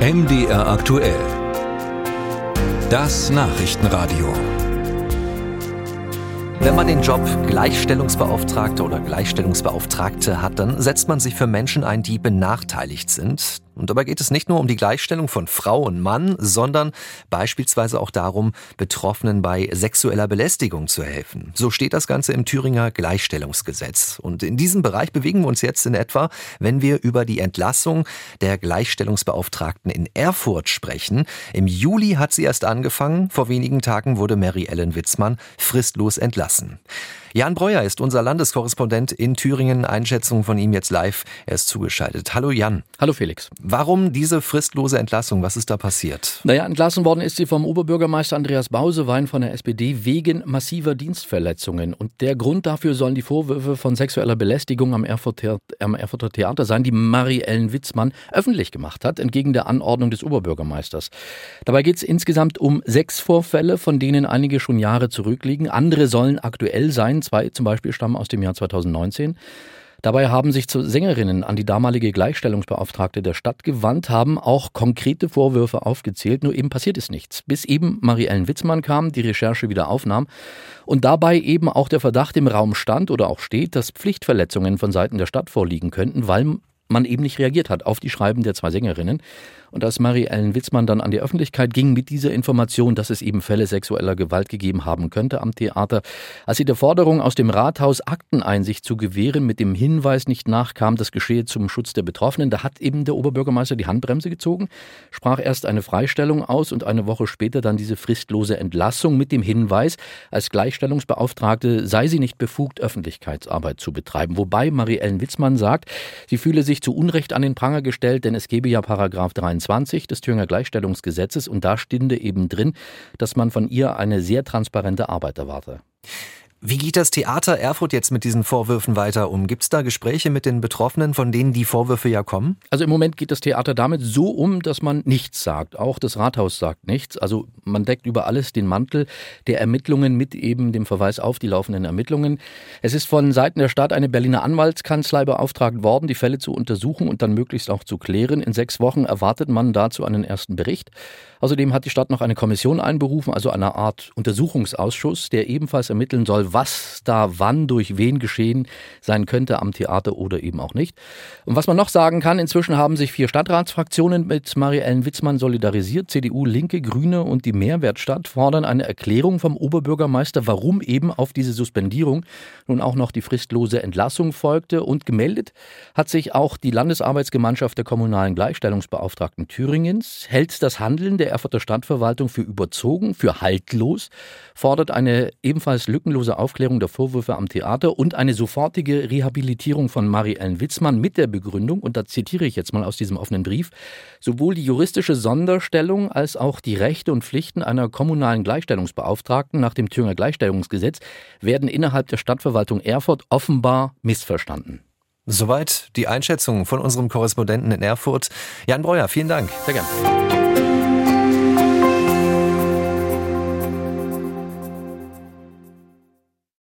MDR aktuell. Das Nachrichtenradio. Wenn man den Job Gleichstellungsbeauftragter oder Gleichstellungsbeauftragte hat, dann setzt man sich für Menschen ein, die benachteiligt sind. Und dabei geht es nicht nur um die Gleichstellung von Frau und Mann, sondern beispielsweise auch darum, Betroffenen bei sexueller Belästigung zu helfen. So steht das Ganze im Thüringer Gleichstellungsgesetz. Und in diesem Bereich bewegen wir uns jetzt in etwa, wenn wir über die Entlassung der Gleichstellungsbeauftragten in Erfurt sprechen. Im Juli hat sie erst angefangen. Vor wenigen Tagen wurde Mary Ellen Witzmann fristlos entlassen. Jan Breuer ist unser Landeskorrespondent in Thüringen. Einschätzung von ihm jetzt live. Er ist zugeschaltet. Hallo Jan. Hallo Felix. Warum diese fristlose Entlassung? Was ist da passiert? Naja, entlassen worden ist sie vom Oberbürgermeister Andreas Bausewein von der SPD wegen massiver Dienstverletzungen. Und der Grund dafür sollen die Vorwürfe von sexueller Belästigung am Erfurter, am Erfurter Theater sein, die Marie-Ellen Witzmann öffentlich gemacht hat, entgegen der Anordnung des Oberbürgermeisters. Dabei geht es insgesamt um sechs Vorfälle, von denen einige schon Jahre zurückliegen. Andere sollen aktuell sein. Zwei zum Beispiel stammen aus dem Jahr 2019. Dabei haben sich zu Sängerinnen an die damalige Gleichstellungsbeauftragte der Stadt gewandt, haben auch konkrete Vorwürfe aufgezählt, nur eben passiert ist nichts. Bis eben Marie-Ellen Witzmann kam, die Recherche wieder aufnahm und dabei eben auch der Verdacht im Raum stand oder auch steht, dass Pflichtverletzungen von Seiten der Stadt vorliegen könnten, weil man eben nicht reagiert hat auf die Schreiben der zwei Sängerinnen. Und als Marie-Ellen Witzmann dann an die Öffentlichkeit ging mit dieser Information, dass es eben Fälle sexueller Gewalt gegeben haben könnte am Theater, als sie der Forderung aus dem Rathaus Akteneinsicht zu gewähren mit dem Hinweis nicht nachkam, das geschehe zum Schutz der Betroffenen, da hat eben der Oberbürgermeister die Handbremse gezogen, sprach erst eine Freistellung aus und eine Woche später dann diese fristlose Entlassung mit dem Hinweis, als Gleichstellungsbeauftragte sei sie nicht befugt, Öffentlichkeitsarbeit zu betreiben. Wobei Marie-Ellen Witzmann sagt, sie fühle sich zu Unrecht an den Pranger gestellt, denn es gebe ja Paragraph 23 23 des Thüringer Gleichstellungsgesetzes und da stünde eben drin, dass man von ihr eine sehr transparente Arbeit erwarte. Wie geht das Theater Erfurt jetzt mit diesen Vorwürfen weiter um? Gibt es da Gespräche mit den Betroffenen, von denen die Vorwürfe ja kommen? Also im Moment geht das Theater damit so um, dass man nichts sagt. Auch das Rathaus sagt nichts. Also man deckt über alles den Mantel der Ermittlungen mit eben dem Verweis auf die laufenden Ermittlungen. Es ist von Seiten der Stadt eine Berliner Anwaltskanzlei beauftragt worden, die Fälle zu untersuchen und dann möglichst auch zu klären. In sechs Wochen erwartet man dazu einen ersten Bericht. Außerdem hat die Stadt noch eine Kommission einberufen, also eine Art Untersuchungsausschuss, der ebenfalls ermitteln soll, was da wann durch wen geschehen sein könnte am Theater oder eben auch nicht. Und was man noch sagen kann, inzwischen haben sich vier Stadtratsfraktionen mit Marie-Ellen Witzmann solidarisiert. CDU, Linke, Grüne und die Mehrwertstadt fordern eine Erklärung vom Oberbürgermeister, warum eben auf diese Suspendierung nun auch noch die fristlose Entlassung folgte. Und gemeldet hat sich auch die Landesarbeitsgemeinschaft der kommunalen Gleichstellungsbeauftragten Thüringens, hält das Handeln der Erfurter Stadtverwaltung für überzogen, für haltlos, fordert eine ebenfalls lückenlose Aufklärung der Vorwürfe am Theater und eine sofortige Rehabilitierung von Marie-Ellen Witzmann mit der Begründung, und da zitiere ich jetzt mal aus diesem offenen Brief, sowohl die juristische Sonderstellung als auch die Rechte und Pflichten einer kommunalen Gleichstellungsbeauftragten nach dem Thüringer Gleichstellungsgesetz werden innerhalb der Stadtverwaltung Erfurt offenbar missverstanden. Soweit die Einschätzung von unserem Korrespondenten in Erfurt. Jan Breuer, vielen Dank. Sehr gerne.